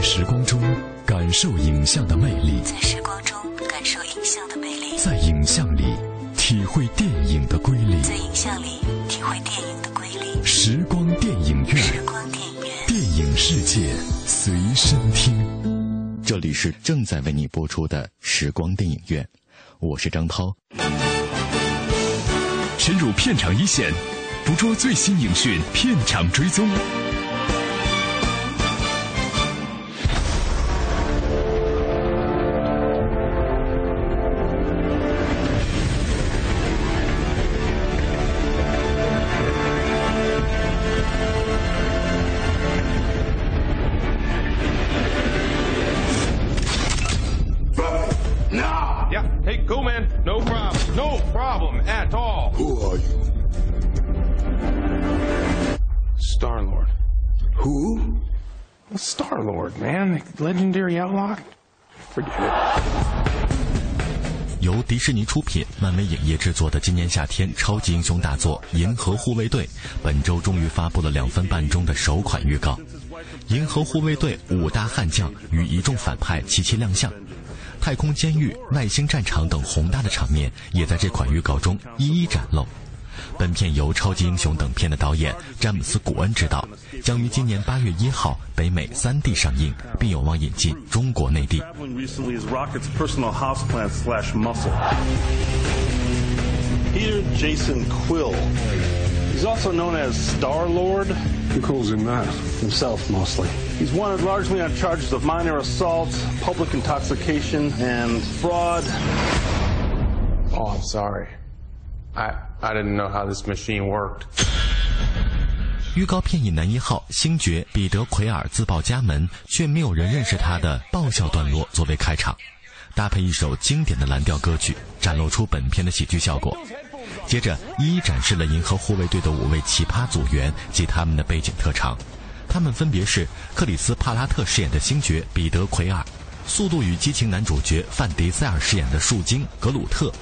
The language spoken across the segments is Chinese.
在时光中感受影像的魅力，在时光中感受影像的魅力，在影像里体会电影的瑰丽，在影像里体会电影的瑰丽。时光电影院，时光电影院，电影世界随身听。这里是正在为你播出的时光电影院，我是张涛。深入片场一线，捕捉最新影讯，片场追踪。作的今年夏天超级英雄大作《银河护卫队》，本周终于发布了两分半钟的首款预告。银河护卫队五大悍将与一众反派齐齐亮相，太空监狱、外星战场等宏大的场面也在这款预告中一一展露。本片由超级英雄等片的导演詹姆斯·古恩执导，将于今年八月一号北美 3D 上映，并有望引进中国内地。Peter Jason Quill. He's also known as Star Lord. Who calls him that? Himself, mostly. He's wanted largely on charges of minor assault, public intoxication, and fraud. Oh, I'm sorry. I I didn't know how this machine worked. 预告片以男一号星爵彼得·奎尔自报家门，却没有人认识他的爆笑段落作为开场， 搭配一首经典的蓝调歌曲，展露出本片的喜剧效果。接着，一一展示了银河护卫队的五位奇葩组员及他们的背景特长，他们分别是克里斯·帕拉特饰演的星爵彼得·奎尔，《速度与激情》男主角范迪塞尔饰演的树精格鲁特。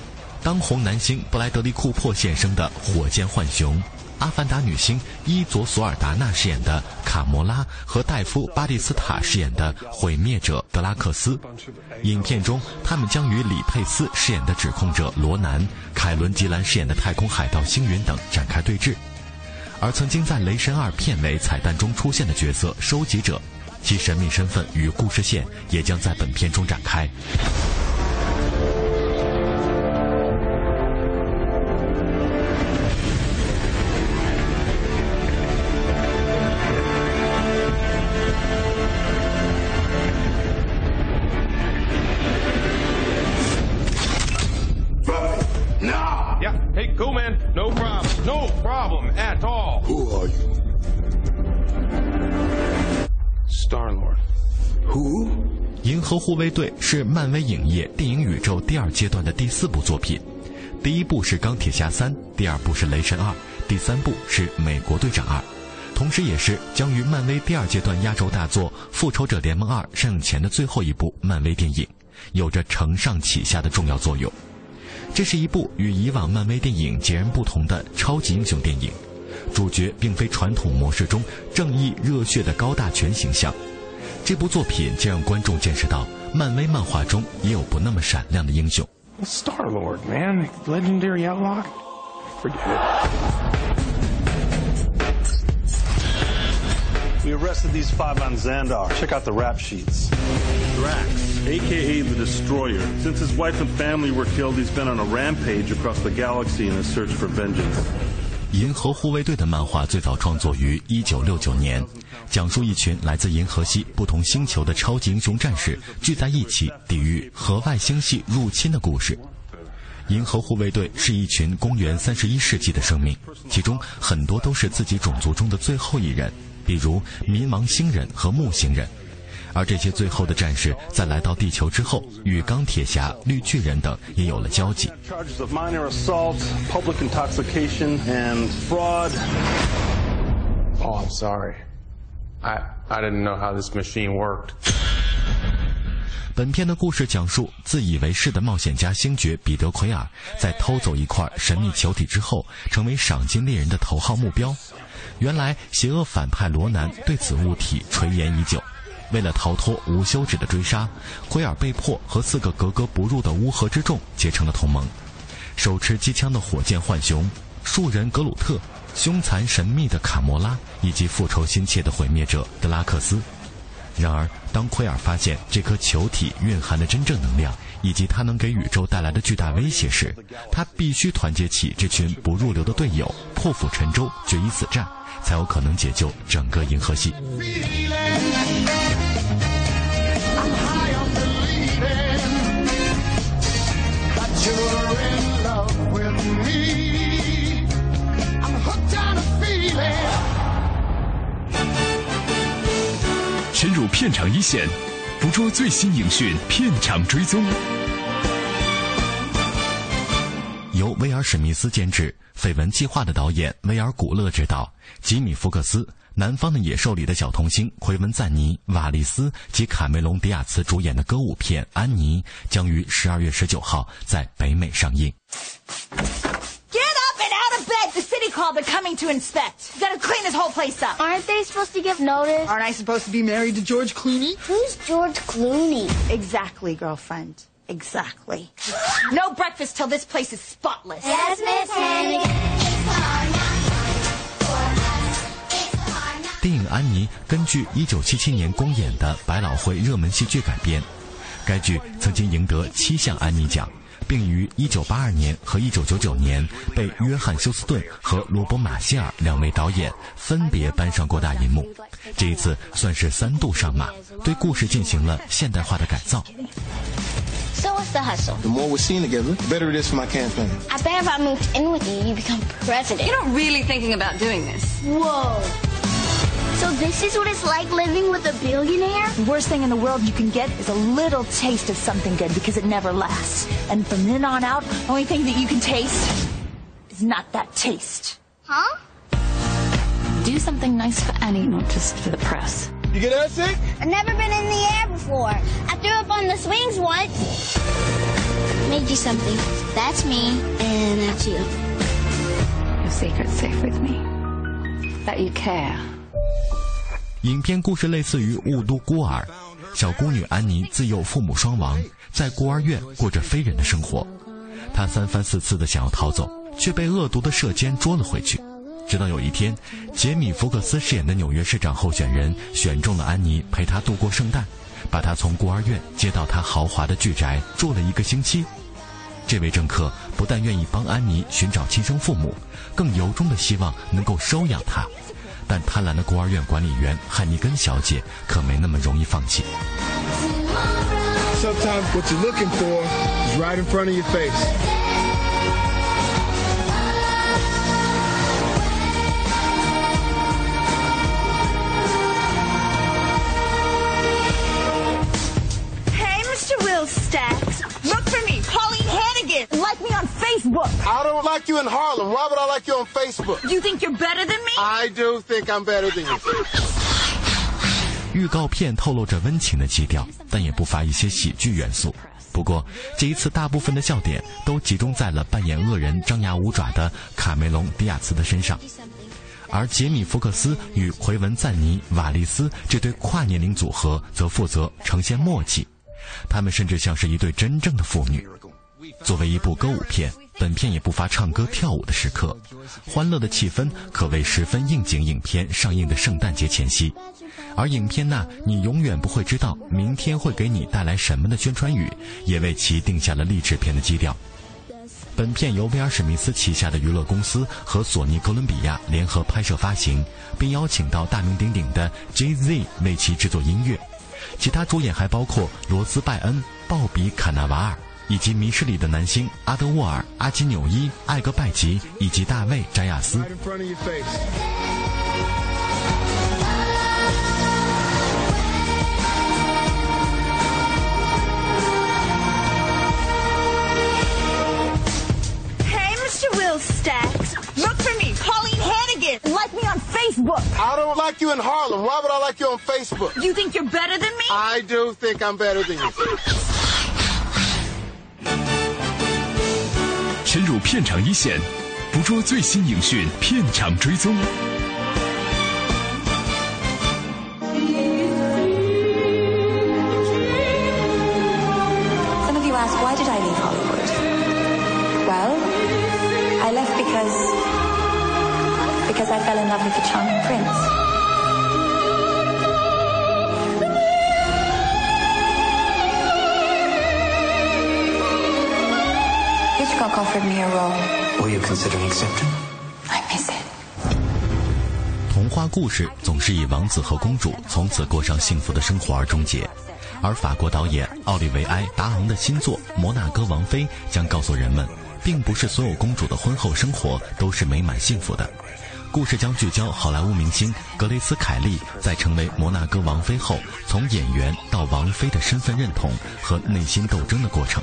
当红男星布莱德利·库珀现身的火箭浣熊，阿凡达女星伊佐索尔达纳饰演的卡魔拉和戴夫·巴蒂斯塔饰演的毁灭者德拉克斯。影片中，他们将与李佩斯饰演的指控者罗南、凯伦·吉兰饰演的太空海盗星云等展开对峙。而曾经在《雷神二》片尾彩蛋中出现的角色收集者，其神秘身份与故事线也将在本片中展开。No problem. No problem at all. Who are you? Star Lord. Who? 银河护卫队是漫威影业电影宇宙第二阶段的第四部作品，第一部是钢铁侠三，第二部是雷神二，第三部是美国队长二，同时也是将于漫威第二阶段压轴大作复仇者联盟二上映前的最后一部漫威电影，有着承上启下的重要作用。这是一部与以往漫威电影截然不同的超级英雄电影，主角并非传统模式中正义热血的高大全形象。这部作品将让观众见识到，漫威漫画中也有不那么闪亮的英雄。Star Lord, man. Legendary outlook. We arrested these five on Xandar. Check out the rap sheets. Drax, aka the Destroyer. Since his wife and family were killed, he's been on a rampage across the galaxy in his search for vengeance. 银河护卫队的漫画最早创作于1969年，讲述一群来自银河系不同星球的超级英雄战士聚在一起抵御核外星系入侵的故事。银河护卫队是一群公元三十一世纪的生命，其中很多都是自己种族中的最后一人，比如冥王星人和木星人。而这些最后的战士在来到地球之后，与钢铁侠、绿巨人等也有了交集。Charges of minor assault, public intoxication, and fraud. Oh, I'm sorry. I I didn't know how this machine worked. 本片的故事讲述自以为是的冒险家星爵彼得奎尔，在偷走一块神秘球体之后，成为赏金猎人的头号目标。原来，邪恶反派罗南对此物体垂涎已久，为了逃脱无休止的追杀，奎尔被迫和四个格格不入的乌合之众结成了同盟。手持机枪的火箭浣熊、树人格鲁特、凶残神秘的卡魔拉以及复仇心切的毁灭者德拉克斯。然而，当奎尔发现这颗球体蕴含的真正能量，以及它能给宇宙带来的巨大威胁时，他必须团结起这群不入流的队友，破釜沉舟，决一死战，才有可能解救整个银河系。深入片场一线，捕捉最新影讯，片场追踪。由威尔·史密斯监制，《绯闻计划》的导演威尔·古勒执导，吉米·福克斯，《南方的野兽》里的小童星奎文·赞尼、瓦利斯及卡梅隆·迪亚茨主演的歌舞片《安妮》将于十二月十九号在北美上映。called. They're coming to inspect. You gotta clean this whole place up. Aren't they supposed to give notice? Aren't I supposed to be married to George Clooney? Who's George Clooney? Exactly, girlfriend. Exactly. No breakfast till this place is spotless. Yes, Miss Hannigan. 电影《安妮》根据1977年公演的百老汇热门戏剧改编，该剧曾经赢得七项安妮奖， 并于1982年和1999年被约翰·休斯顿和罗伯·马歇尔两位导演分别搬上过大银幕。这一次算是三度上马，对故事进行了现代化的改造。So what's the hustle? The more we're seen together, the better it is for my campaign. I bet if I moved in with you, you become president. You're not really thinking about doing this. Whoa. So this is what it's like living with a billionaire? The worst thing in the world you can get is a little taste of something good because it never lasts. And from then on out, the only thing that you can taste is not that taste. Huh? Do something nice for Annie, not just for the press. You get that sick? I've never been in the air before. I threw up on the swings once. Made you something. That's me, and that's you. Your secret's safe with me. That you care. 影片故事类似于《雾都孤儿》，小姑女安妮自幼父母双亡，在孤儿院过着非人的生活。她三番四次的想要逃走，却被恶毒的社监捉了回去。直到有一天，杰米·福克斯饰演的纽约市长候选人选中了安妮陪他度过圣诞，把她从孤儿院接到他豪华的巨宅住了一个星期。这位政客不但愿意帮安妮寻找亲生父母，更由衷的希望能够收养她。但贪婪的孤儿院管理员汉尼根小姐可没那么容易放弃。Sometimes what you're looking for is right in front of your face. Facebook. I don't like you in Harlem. Why would I like you on Facebook? You think you're better than me? I do think I'm better than you. 预告片透露着温情的基调，但也不乏一些喜剧元素。不过，这一次大部分的笑点都集中在了扮演恶人张牙舞爪的卡梅隆·迪亚茨的身上，而杰米·福克斯与奎文·赞尼、瓦利斯这对跨年龄组合则负责呈现默契，他们甚至像是一对真正的父女。作为一部歌舞片，本片也不乏唱歌跳舞的时刻，欢乐的气氛可谓十分应景。影片上映的圣诞节前夕，而影片那“你永远不会知道明天会给你带来什么”的宣传语，也为其定下了励志片的基调。本片由威尔史密斯旗下的娱乐公司和索尼哥伦比亚联合拍摄发行，并邀请到大名鼎鼎的 Jay-Z 为其制作音乐。其他主演还包括罗斯·拜恩、鲍比·卡纳瓦尔。以及《迷失》里的男星阿德沃尔、阿基纽伊、艾格拜吉以及大卫·詹亚斯。 Right in front of your face. Hey, Mr. Will Stacks, look for me, Pauline Hannigan. Like me on Facebook. I don't like you in Harlem. Why would I like you on Facebook? You think you're better than me? I do think I'm better than you. 深入片场一线，捕捉最新影讯，片场追踪。Some of you ask why did I leave Hollywood? Well, I left because because I fell in love with a charming prince. Offered me a role. Will you consider accepting? I miss it. 童话故事总是以王子和公主从此过上幸福的生活而终结，而法国导演奥利维埃·达昂的新作《摩纳哥王妃》将告诉人们，并不是所有公主的婚后生活都是美满幸福的。故事将聚焦好莱坞明星格雷斯·凯利在成为摩纳哥王妃后，从演员到王妃的身份认同和内心斗争的过程。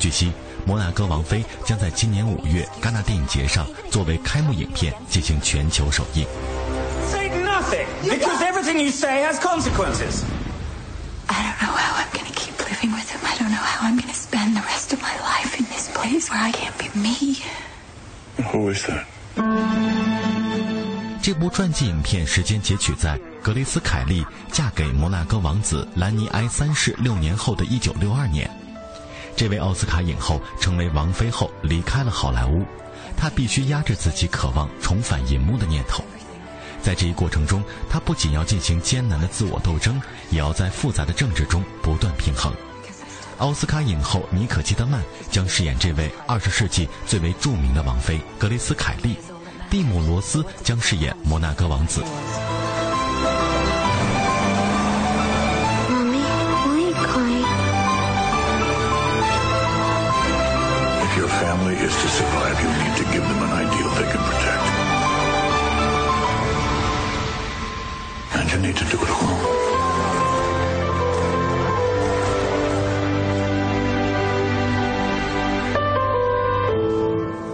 据悉，《摩纳哥王妃》将在今年五月戛纳电影节上作为开幕影片进行全球首映。Say nothing, because everything you say has consequences. I don't know how I'm gonna keep living with him. I don't know how I'm gonna spend the rest of my life in this place where I can't be me. Who is that? 这部传记影片时间截取在格雷斯·凯利嫁给摩纳哥王子兰尼埃三世六年后的1962年。这位奥斯卡影后成为王妃后离开了好莱坞，她必须压制自己渴望重返银幕的念头。在这一过程中，她不仅要进行艰难的自我斗争，也要在复杂的政治中不断平衡。奥斯卡影后妮可基德曼将饰演这位20世纪最为著名的王妃格雷斯·凯利，蒂姆·罗斯将饰演摩纳哥王子。Family is to survive, you need to give them an ideal they can protect. And you need to do it alone.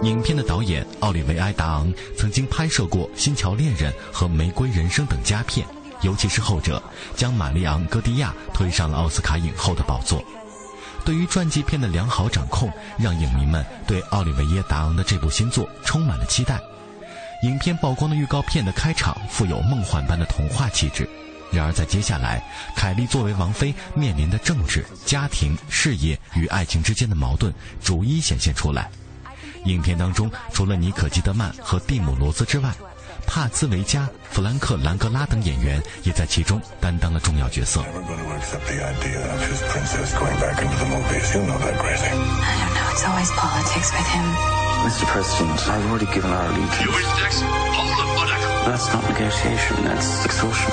影片的导演奥利维埃·达昂曾经拍摄过《新桥恋人》和《玫瑰人生》等佳片，尤其是后者，将玛丽昂·戈迪亚推上了奥斯卡影后的宝座。对于传记片的良好掌控，让影迷们对奥利维耶·达昂的这部新作充满了期待。影片曝光的预告片的开场富有梦幻般的童话气质，然而在接下来，凯莉作为王妃面临的政治、家庭、事业与爱情之间的矛盾逐一显现出来。影片当中，除了妮可基德曼和蒂姆罗斯之外，帕兹维加、弗兰克兰格拉等演员也在其中担当了重要角色。 Never going to accept the idea of his princess going back into the movies. You know that, Gracie. I don't know. It's always politics with him. Mr. President, I've already given our allegiance. That's not negotiation, that's extortion.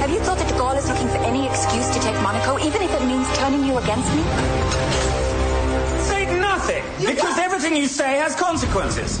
Have you thought that de Gaulle is looking for any excuse to take Monaco, even if it means turning you against me? Say nothing, because everything you say has consequences.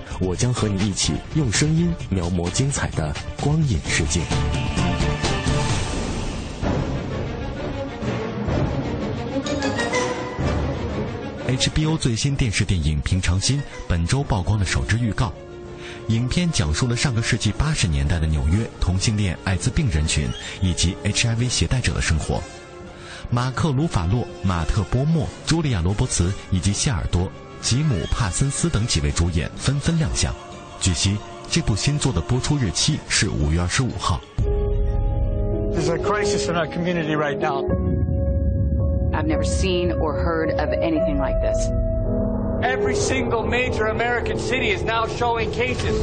我将和你一起用声音描摹精彩的光影世界。HBO 最新电视电影《平常心》本周曝光了首支预告。影片讲述了上个世纪八十年代的纽约同性恋、艾滋病人群以及 HIV 携带者的生活。马克·鲁法洛、马特·波莫、茱莉亚·罗伯茨以及谢尔多、吉姆·帕森斯等几位主演纷纷亮相。据悉，这部新作的播出日期是五月二十五号。 There's a crisis in our community right now. I've never seen or heard of anything like this. Every single major American city is now showing cases.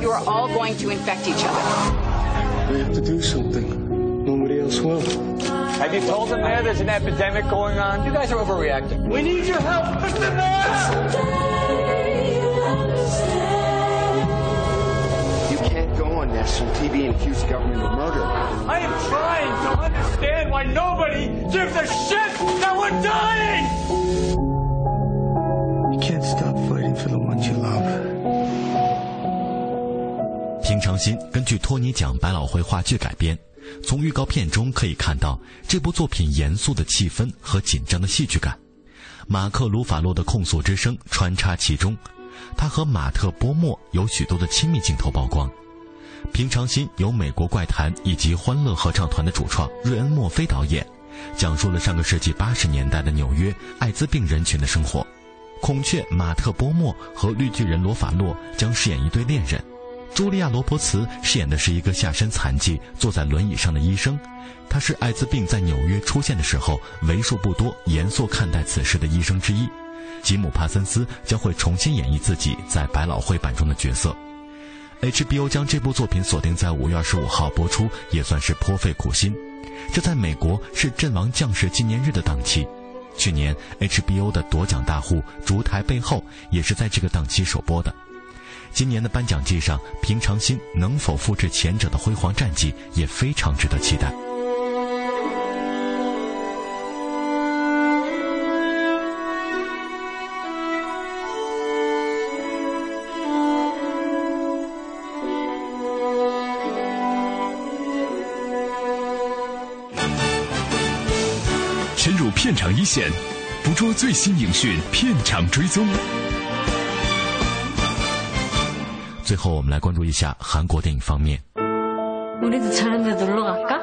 You are all going to infect each other. We have to do something. Nobody else will. Have you told them there there's an epidemic going on? You guys are overreacting. We need your help, Mr. Ness! You can't go on national TV and accuse government of murder. I am trying to understand why nobody gives a shit that we're dying! You can't stop fighting for the ones you love. 平常心根据托尼奖百老汇话剧改编。 从预告片中可以看到，这部作品严肃的气氛和紧张的戏剧感。马克·鲁法洛的控诉之声穿插其中，他和马特·波莫有许多的亲密镜头曝光。《平常心》由美国怪谈以及欢乐合唱团的主创瑞恩·墨菲导演，讲述了上个世纪八十年代的纽约艾滋病人群的生活。孔雀马特·波莫和绿巨人罗法洛将饰演一对恋人。茱莉亚·罗伯茨饰演的是一个下身残疾、坐在轮椅上的医生，他是艾滋病在纽约出现的时候为数不多严肃看待此事的医生之一。吉姆·帕森斯将会重新演绎自己在百老汇版中的角色。HBO 将这部作品锁定在五月二十五号播出，也算是颇费苦心。这在美国是阵亡将士纪念日的档期。去年 HBO 的夺奖大户《烛台背后》也是在这个档期首播的。今年的颁奖季上，《平常心》能否复制前者的辉煌战绩，也非常值得期待。深入片场一线，捕捉最新影讯，片场追踪。最后，我们来关注一下韩国电影方面。我们놀러갈 까？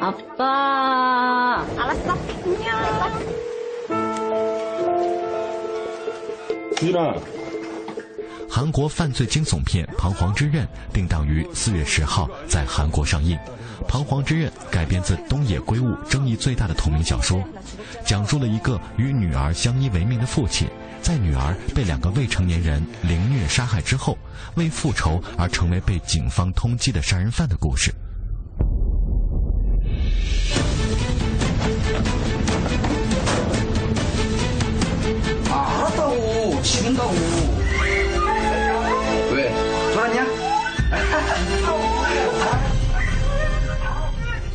아빠알았 어. 안 녕. 韩国犯罪惊悚片《彷徨之刃》定档于四月十号在韩国上映。《彷徨之刃》改编自东野圭吾争议最大的同名小说，讲述了一个与女儿相依为命的父亲，在女儿被两个未成年人凌虐杀害之后。为复仇而成为被警方通缉的杀人犯的故事。阿斗，秦斗。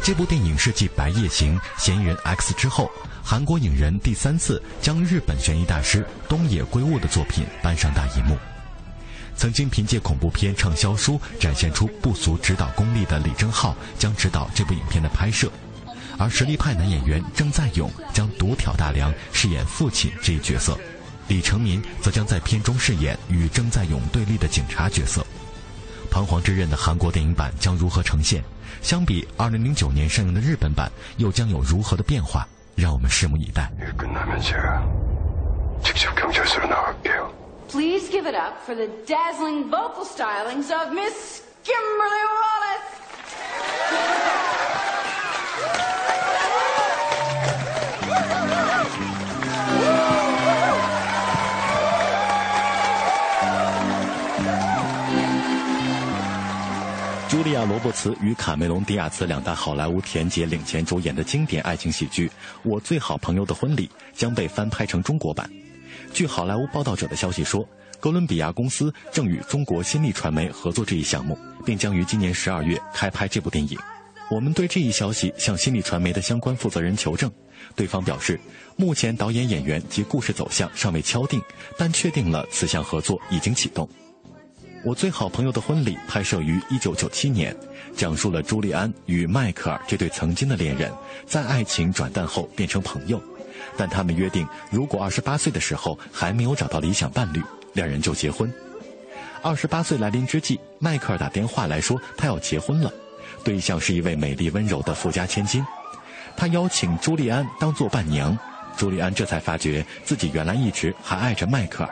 这部电影是继《白夜行》《嫌疑人 X》之后，韩国影人第三次将日本悬疑大师东野圭吾的作品搬上大银幕。曾经凭借恐怖片畅销书展现出不俗指导功力的李正浩将指导这部影片的拍摄，而实力派男演员郑在勇将独挑大梁饰演父亲这一角色，李成民则将在片中饰演与郑在勇对立的警察角色。《彷徨之刃》的韩国电影版将如何呈现？相比2009年上映的日本版，又将有如何的变化？让我们拭目以待。Please give it up for the dazzling vocal stylings of Miss Kimberly Wallace. 茱莉亚·罗伯茨与卡梅隆·迪亚兹两大好莱坞甜姐领衔主演的经典爱情喜剧《我最好朋友的婚礼》将被翻拍成中国版。据好莱坞报道者的消息说，哥伦比亚公司正与中国新力传媒合作这一项目，并将于今年十二月开拍这部电影。我们对这一消息向新力传媒的相关负责人求证，对方表示，目前导演、演员及故事走向尚未敲定，但确定了此项合作已经启动。我最好朋友的婚礼拍摄于1997年，讲述了朱利安与迈克尔这对曾经的恋人，在爱情转淡后变成朋友，但他们约定，如果28岁的时候还没有找到理想伴侣，两人就结婚。28岁来临之际，迈克尔打电话来说他要结婚了，对象是一位美丽温柔的富家千金，他邀请朱利安当做伴娘，朱利安这才发觉自己原来一直还爱着迈克尔。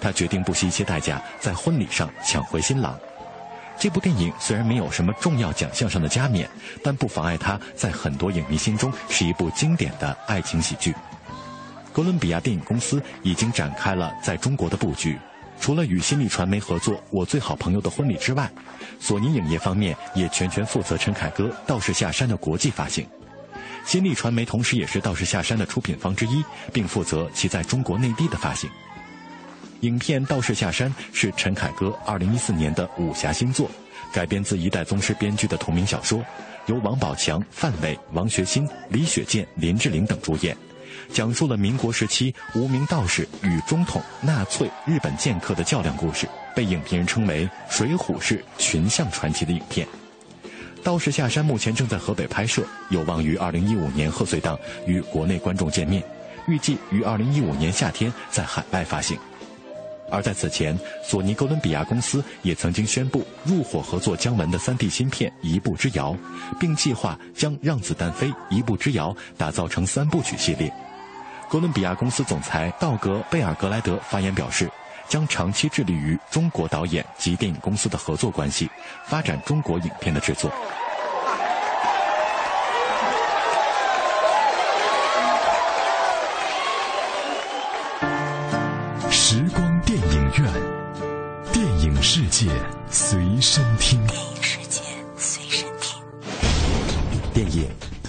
他决定不惜一切代价在婚礼上抢回新郎。这部电影虽然没有什么重要奖项上的加冕，但不妨碍它在很多影迷心中是一部经典的爱情喜剧。哥伦比亚电影公司已经展开了在中国的布局，除了与新力传媒合作《我最好朋友的婚礼》之外，索尼影业方面也全权负责陈凯歌《道士下山》的国际发行。新力传媒同时也是《道士下山》的出品方之一，并负责其在中国内地的发行。影片《道士下山》是陈凯歌2014年的武侠新作，改编自一代宗师编剧的同名小说，由王宝强、范伟、王学忻、李雪健、林志玲等主演，讲述了民国时期无名道士与中统、纳粹、日本剑客的较量故事，被影评人称为《水浒式群像传奇》的影片。《道士下山》目前正在河北拍摄，有望于2015年贺岁档与国内观众见面，预计于2015年夏天在海外发行。而在此前，索尼哥伦比亚公司也曾经宣布入伙合作姜文的 3D 芯片《一步之遥》，并计划将《让子弹飞》《一步之遥》打造成三部曲系列。哥伦比亚公司总裁道格·贝尔格莱德发言表示，将长期致力于中国导演及电影公司的合作关系，发展中国影片的制作。时光电影院，电影世界随身听。电影世界随身听。电影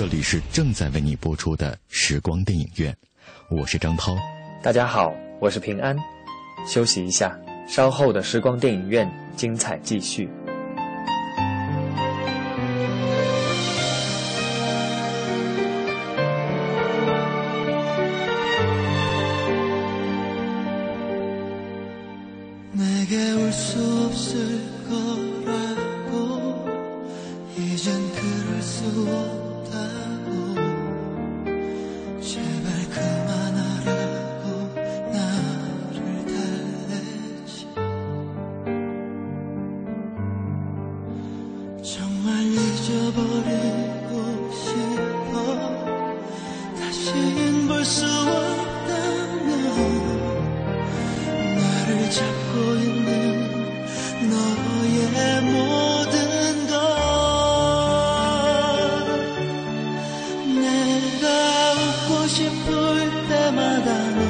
这里是正在为你播出的时光电影院，我是张涛。大家好，我是平安。休息一下，稍后的时光电影院精彩继续。 싶을 때마다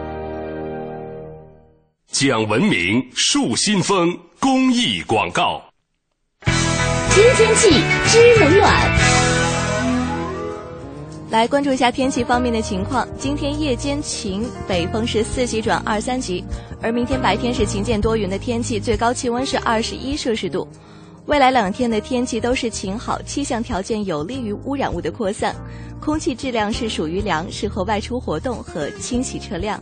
讲文明树新风公益广告。今天气知冷暖。来关注一下天气方面的情况。今天夜间晴，北风是四级转二三级，而明天白天是晴间多云的天气，最高气温是二十一摄氏度。未来两天的天气都是晴好，气象条件有利于污染物的扩散，空气质量是属于良，适合外出活动和清洗车辆。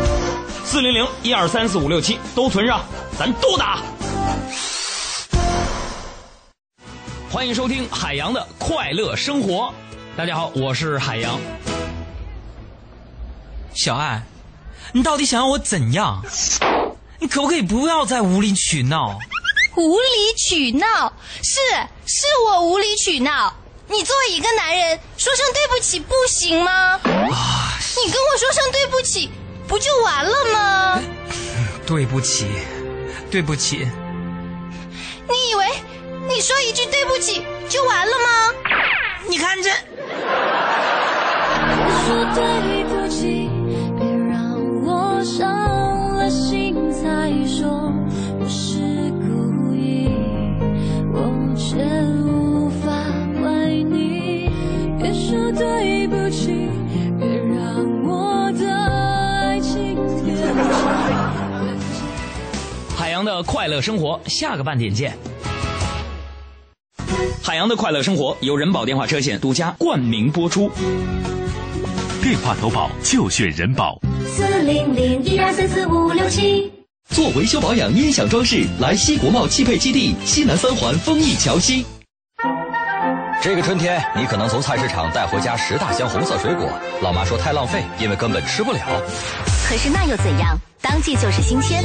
四零零一二三四五六七都存上，咱都打。欢迎收听海洋的快乐生活。大家好，我是海洋。小爱，你到底想要我怎样？你可不可以不要再无理取闹？无理取闹是是我无理取闹。你作为一个男人，说声对不起不行吗？啊！你跟我说声对不起，不就完了吗？对不起，对不起。你以为你说一句对不起就完了吗？你看这。说对的快乐生活，下个半点见。海洋的快乐生活由人保电话车险独家冠名播出。电话投保就选人保。四零零一二三四五六七。做维修保养、音响装饰，来西国贸汽配基地西南三环丰益桥西。这个春天，你可能从菜市场带回家十大箱红色水果，老妈说太浪费，因为根本吃不了。可是那又怎样？当季就是新鲜。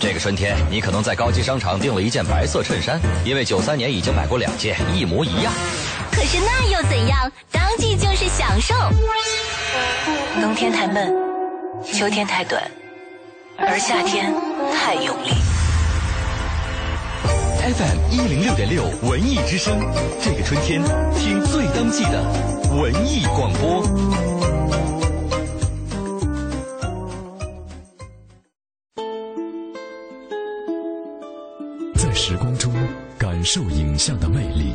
这个春天，你可能在高级商场订了一件白色衬衫，因为九三年已经买过两件，一模一样。可是那又怎样？当季就是享受。冬天太闷，秋天太短，而夏天太用力。FM 一零六点六文艺之声，这个春天听最当季的文艺广播。受影像的魅力，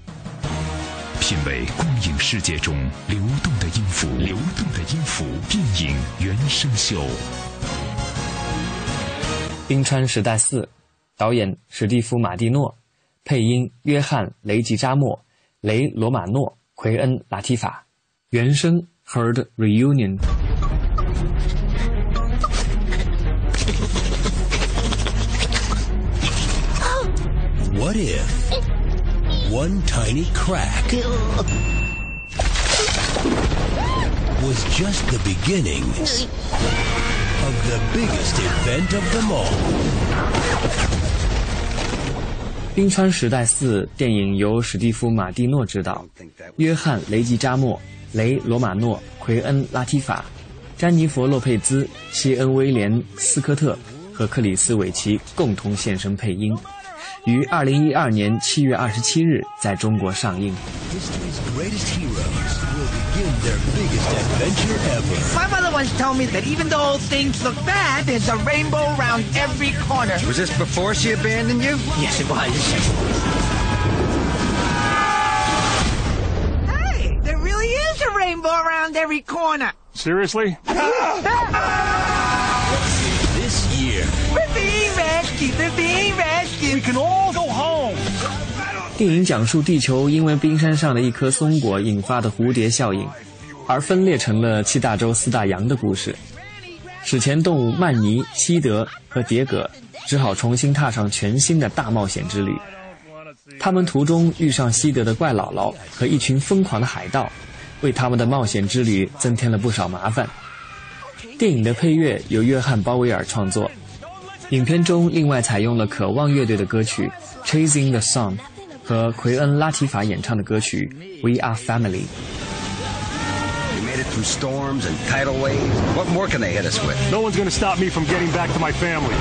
品味光影世界中流动的音符，流动的音符。电影原声秀，《冰川时代四》，导演史蒂夫·马蒂诺，配音约翰·雷吉扎莫、雷·罗马诺、奎恩·拉提法，原声 Heard Reunion。What if one tiny crack was just the beginning of the biggest event of them all?《冰川时代四》电影由史蒂夫·马蒂诺执导，约翰·雷吉扎莫、雷·罗马诺、奎恩·拉提法、詹妮弗·洛佩兹、西恩·威廉·斯科特和克里斯·韦奇共同现身配音，于二零一二年七月二十七日在中国上映。 History's greatest heroes will begin their biggest adventure ever. My mother once told me that even though things look bad, there's a rainbow around every corner. Was this before she abandoned you? Yes, it was. Hey, there really is a rainbow around every corner. Seriously? 电影讲述地球因为冰山上的一颗松果引发的蝴蝶效应，而分裂成了七大洲四大洋的故事。史前动物曼尼、西德和迭戈只好重新踏上全新的大冒险之旅。他们途中遇上西德的怪姥姥和一群疯狂的海盗，为他们的冒险之旅增添了不少麻烦。电影的配乐由约翰·鲍威尔创作，影片中另外采用了渴望乐队的歌曲《Chasing the Sun》和奎恩·拉提法演唱的歌曲《We Are Family》。 We made it through storms and tidal waves. What more can they hit us with? No one's gonna stop me from getting back to my family.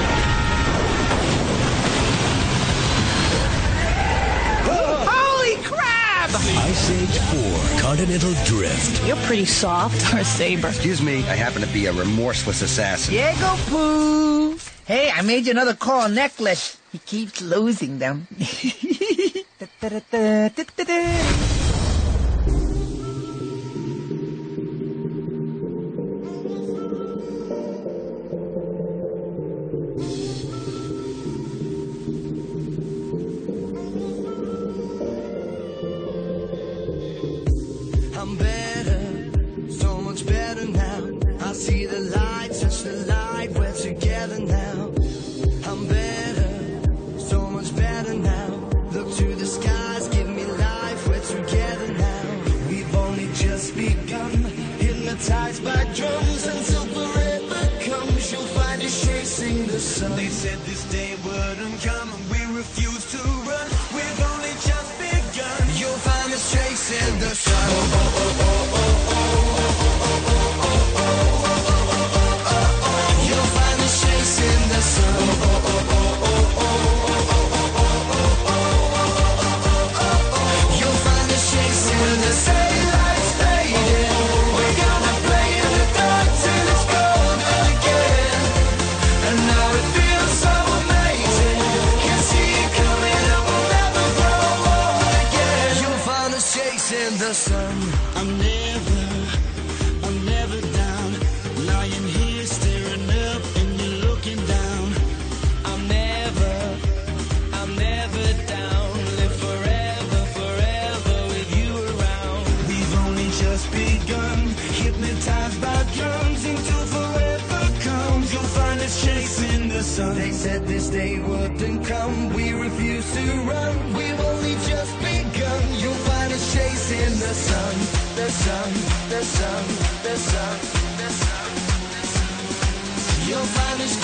Holy crap! Ice Age 4 Continental Drift. You're pretty soft for a saber. Excuse me, I happen to be a remorseless assassin. Diego Pooh. Hey, I made you another coral necklace. He keeps losing them. I'm better, so much better now. I see the light, touch the light, And they said this day this day wouldn't come. We refuse to run. We've only just begun. You'll find us chasing the sun. The sun, the sun, the sun, the sun. the sun. You'll find us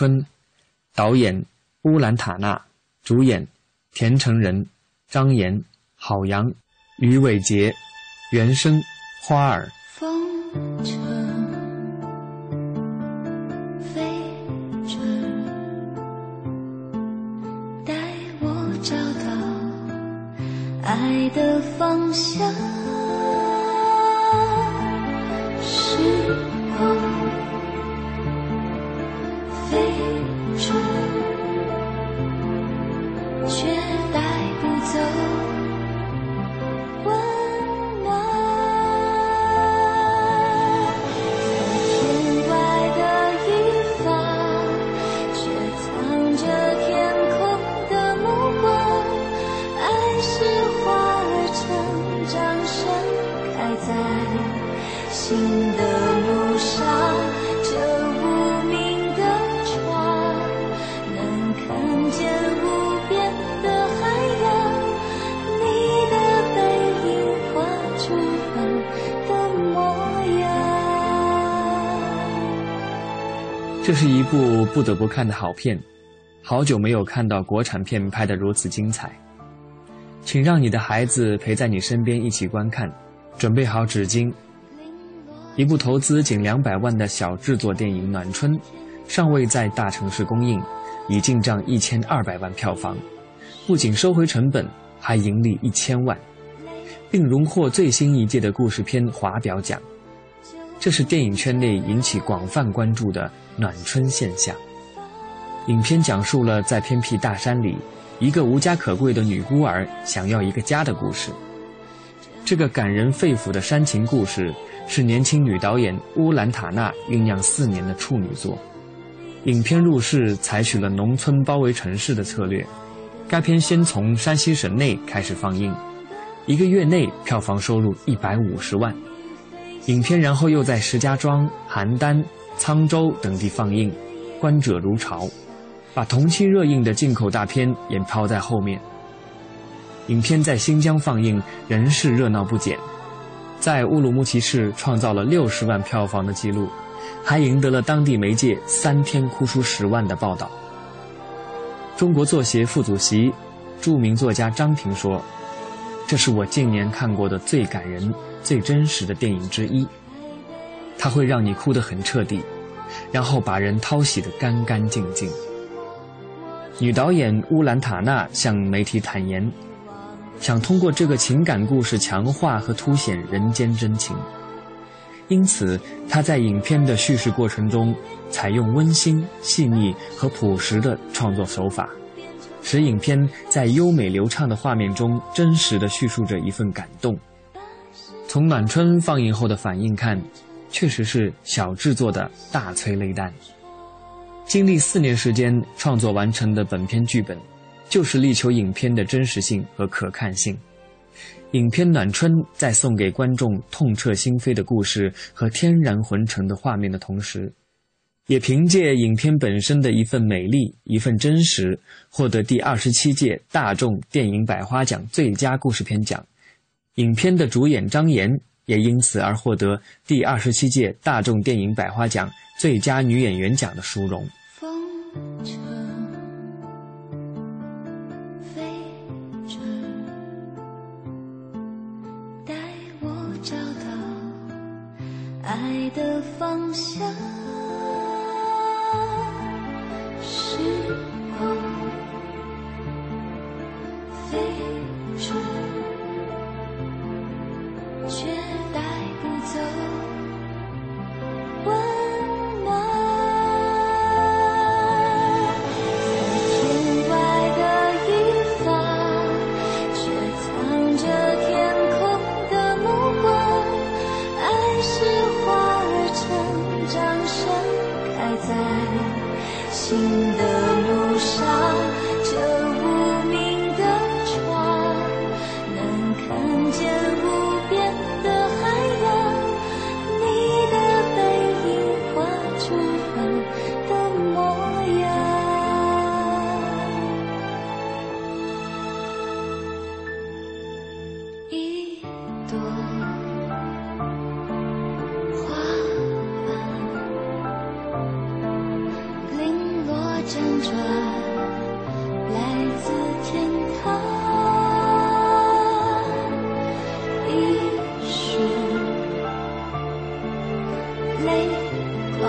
春，导演乌兰塔纳，主演田成仁、张岩、郝阳、于伟杰，原声花儿。风筝飞着，带我找到爱的方向。时光不得不看的好片，好久没有看到国产片拍得如此精彩。请让你的孩子陪在你身边一起观看，准备好纸巾。一部投资仅两百万的小制作电影《暖春》，尚未在大城市公映，已进账一千二百万票房，不仅收回成本，还盈利一千万，并荣获最新一届的故事片华表奖。这是电影圈内引起广泛关注的暖春现象。影片讲述了在偏僻大山里，一个无家可归的女孤儿想要一个家的故事。这个感人肺腑的煽情故事，是年轻女导演乌兰塔纳酝酿四年的处女作。影片入市采取了农村包围城市的策略，该片先从山西省内开始放映，一个月内票房收入一百五十万。影片然后又在石家庄、邯郸、沧州等地放映，观者如潮，把同期热映的进口大片也抛在后面。影片在新疆放映仍是热闹不减，在乌鲁木齐市创造了六十万票房的记录，还赢得了当地媒介三天哭出十万的报道。中国作协副主席、著名作家张平说：“这是我近年看过的最感人、最真实的电影之一。它会让你哭得很彻底，然后把人掏洗得干干净净。”女导演乌兰塔纳向媒体坦言，想通过这个情感故事强化和凸显人间真情。因此，她在影片的叙事过程中，采用温馨、细腻和朴实的创作手法，使影片在优美流畅的画面中，真实的叙述着一份感动。从《暖春》放映后的反应看，确实是小制作的大催泪弹。经历四年时间创作完成的本片剧本，就是力求影片的真实性和可看性。影片《暖春》在送给观众痛彻心扉的故事和天然浑沉的画面的同时，也凭借影片本身的一份美丽、一份真实，获得第二十七届大众电影百花奖最佳故事片奖。影片的主演张妍也因此而获得第二十七届大众电影百花奖最佳女演员奖的殊荣。风筝飞着，带我找到爱的方向。泪光，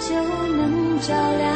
就能照亮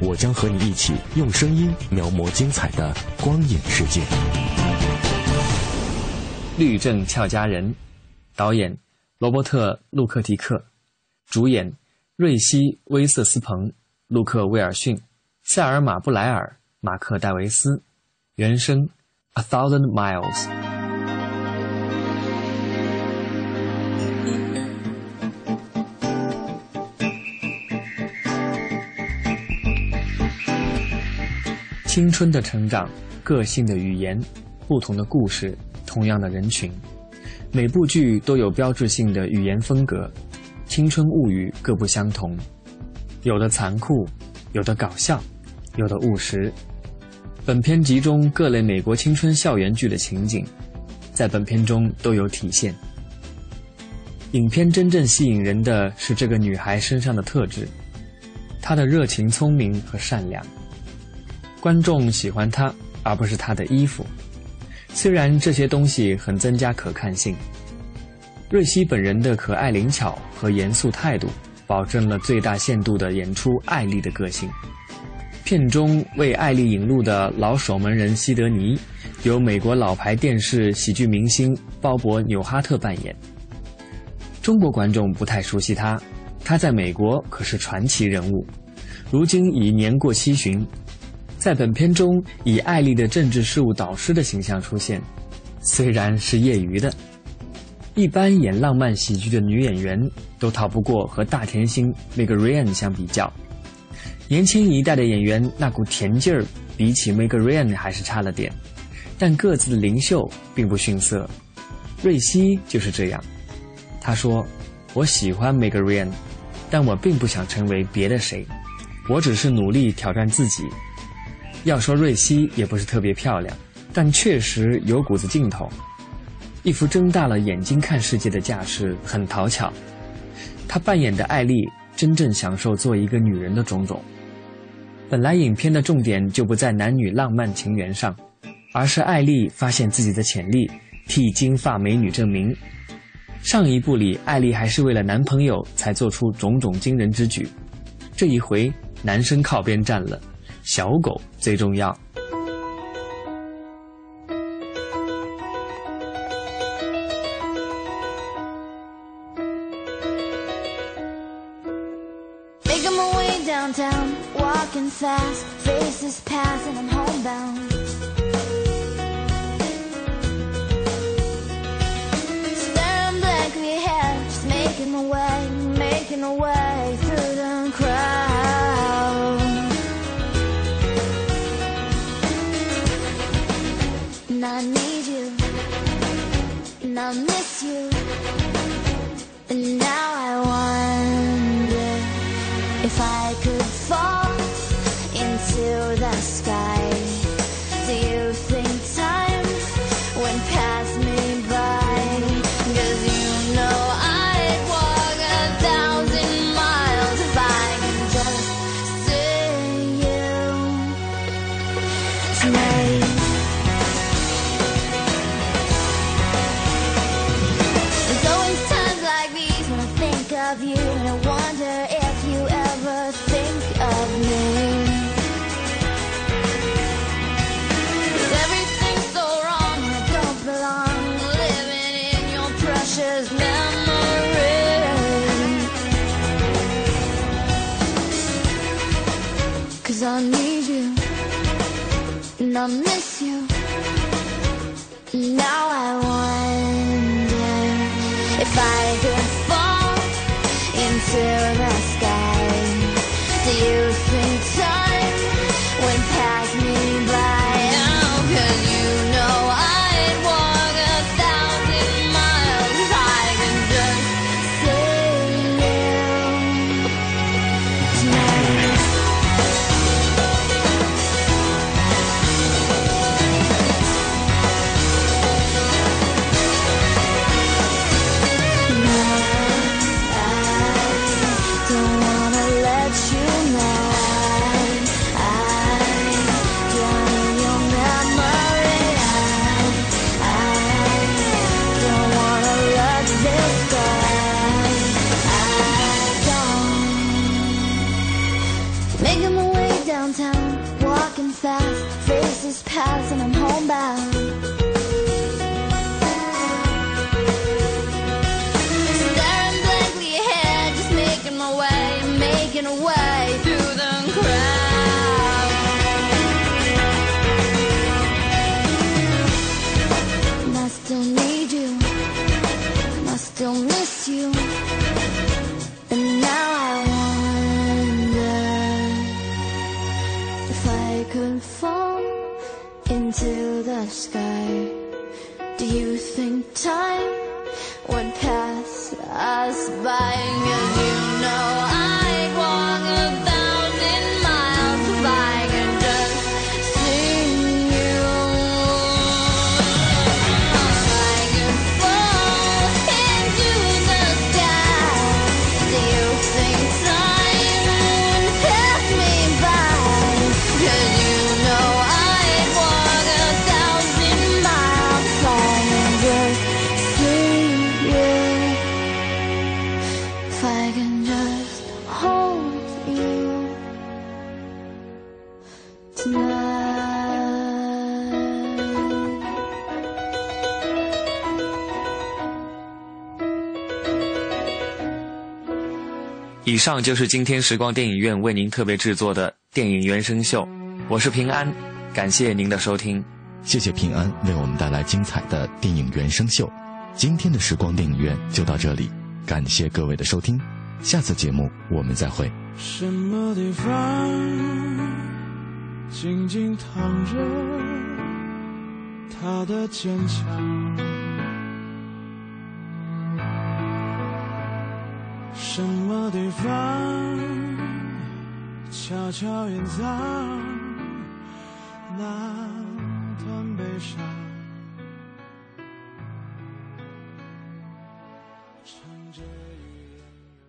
我将和你一起用声音描摹精彩的光影世界。《律政俏佳人》，导演罗伯特·路克迪克，主演瑞希·威瑟斯彭、路克·威尔逊、塞尔玛·布莱尔、马克·戴维斯，原声《A Thousand Miles》。青春的成长，个性的语言，不同的故事，同样的人群，每部剧都有标志性的语言风格，青春物语各不相同，有的残酷，有的搞笑，有的务实。本片集中各类美国青春校园剧的情景，在本片中都有体现。影片真正吸引人的是这个女孩身上的特质，她的热情、聪明和善良。观众喜欢他，而不是他的衣服。虽然这些东西很增加可看性，瑞希本人的可爱灵巧和严肃态度，保证了最大限度地演出艾丽的个性。片中为艾丽引路的老守门人西德尼，由美国老牌电视喜剧明星鲍勃·纽哈特扮演。中国观众不太熟悉他，他在美国可是传奇人物，如今已年过七旬。在本片中，以艾丽的政治事务导师的形象出现，虽然是业余的。一般演浪漫喜剧的女演员都逃不过和大甜心 Meg Ryan 相比较。年轻一代的演员那股甜劲儿，比起 Meg Ryan 还是差了点，但各自的灵秀并不逊色。瑞希就是这样，他说：“我喜欢 Meg Ryan，但我并不想成为别的谁，我只是努力挑战自己。要说瑞希也不是特别漂亮，但确实有股子劲头，一副睁大了眼睛看世界的架势，很讨巧。她扮演的艾丽真正享受做一个女人的种种。本来影片的重点就不在男女浪漫情缘上，而是艾丽发现自己的潜力，替金发美女证明。上一部里，艾丽还是为了男朋友才做出种种惊人之举，这一回男生靠边站了，小狗最重要。Cause I need you and I miss you. Now I wonder Do you think time would pass us by? 上就是今天时光电影院为您特别制作的电影原声秀，我是平安，感谢您的收听。谢谢平安为我们带来精彩的电影原声秀。今天的时光电影院就到这里，感谢各位的收听，下次节目我们再会。什么地方静静躺着他的坚强？什么地方悄悄掩藏那段悲伤？